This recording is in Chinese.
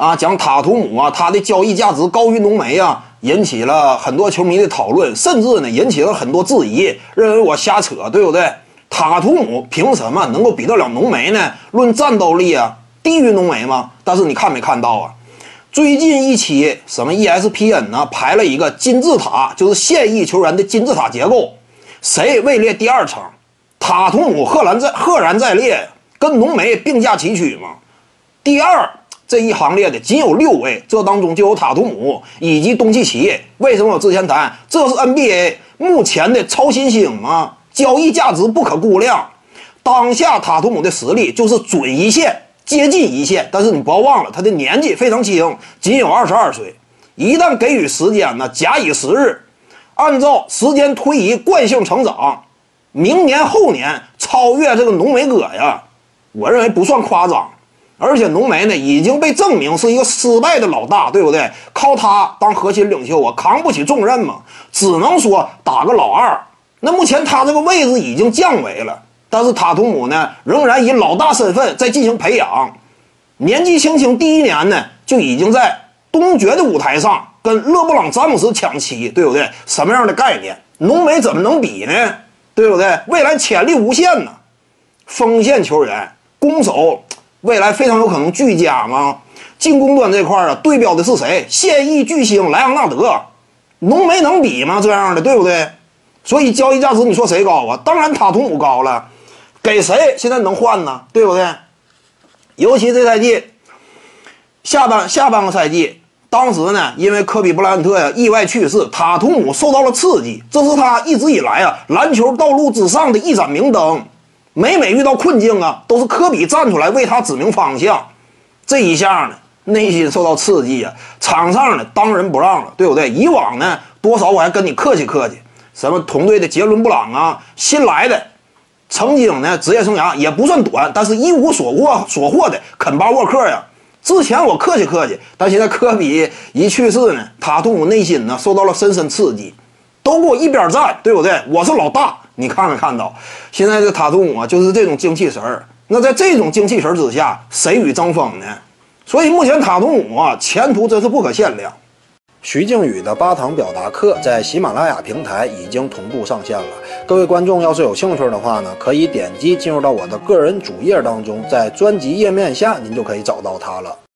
啊，讲塔图姆啊，他的交易价值高于浓眉啊，引起了很多球迷的讨论，甚至呢引起了很多质疑，认为我瞎扯，对不对？塔图姆凭什么能够比得了浓眉呢？论战斗力啊，低于浓眉吗？但是你看没看到啊？最近一期什么 ESPN 呢排了一个金字塔，就是现役球员的金字塔结构，谁位列第二层？塔图姆赫然在赫然在列，跟浓眉并驾齐驱嘛。第二这一行列的仅有六位，这当中就有塔图姆以及东契奇。为什么我之前谈这是 NBA 目前的超新星啊？交易价值不可估量。当下塔图姆的实力就是准一线，接近一线，但是你不要忘了他的年纪非常轻，仅有二十二岁。一旦给予时间呢，假以时日，按照时间推移惯性成长。明年后年超越这个浓眉哥呀，我认为不算夸张，而且浓眉呢已经被证明是一个失败的老大，对不对？靠他当核心领袖啊，扛不起重任嘛，只能说打个老二。那目前他这个位置已经降维了，但是塔图姆呢仍然以老大身份在进行培养，年纪轻轻第一年呢就已经在东决的舞台上跟勒布朗詹姆斯抢七，对不对？什么样的概念？浓眉怎么能比呢？对不对？未来潜力无限呢，锋线球员、攻守未来非常有可能俱佳吗？进攻端这块啊，对标的是谁？现役巨星莱昂纳德，浓眉能比吗？这样的对不对？所以交易价值你说谁高啊？当然塔图姆高了，给谁现在能换呢？对不对？尤其这赛季下半下半个赛季。当时呢，因为科比布莱恩特呀意外去世，塔图姆受到了刺激，这是他一直以来啊篮球道路之上的一盏明灯。每每遇到困境啊，都是科比站出来为他指明方向。这一下呢，内心受到刺激啊，场上呢当仁不让了，对不对？以往呢，多少我还跟你客气客气。什么同队的杰伦布朗啊，新来的，曾经呢职业生涯也不算短，但是一无所获所获的肯巴沃克呀。之前我客气客气，但现在科比一去世呢，塔图姆内心呢受到了深深刺激，都给我一边站，对不对？我是老大，你看没看到？现在这塔图姆啊，就是这种精气神儿。那在这种精气神之下，谁与争锋呢？所以目前塔图姆啊，前途真是不可限量。徐静宇的八堂表达课在喜马拉雅平台已经同步上线了。各位观众要是有兴趣的话呢，可以点击进入到我的个人主页当中，在专辑页面下您就可以找到它了。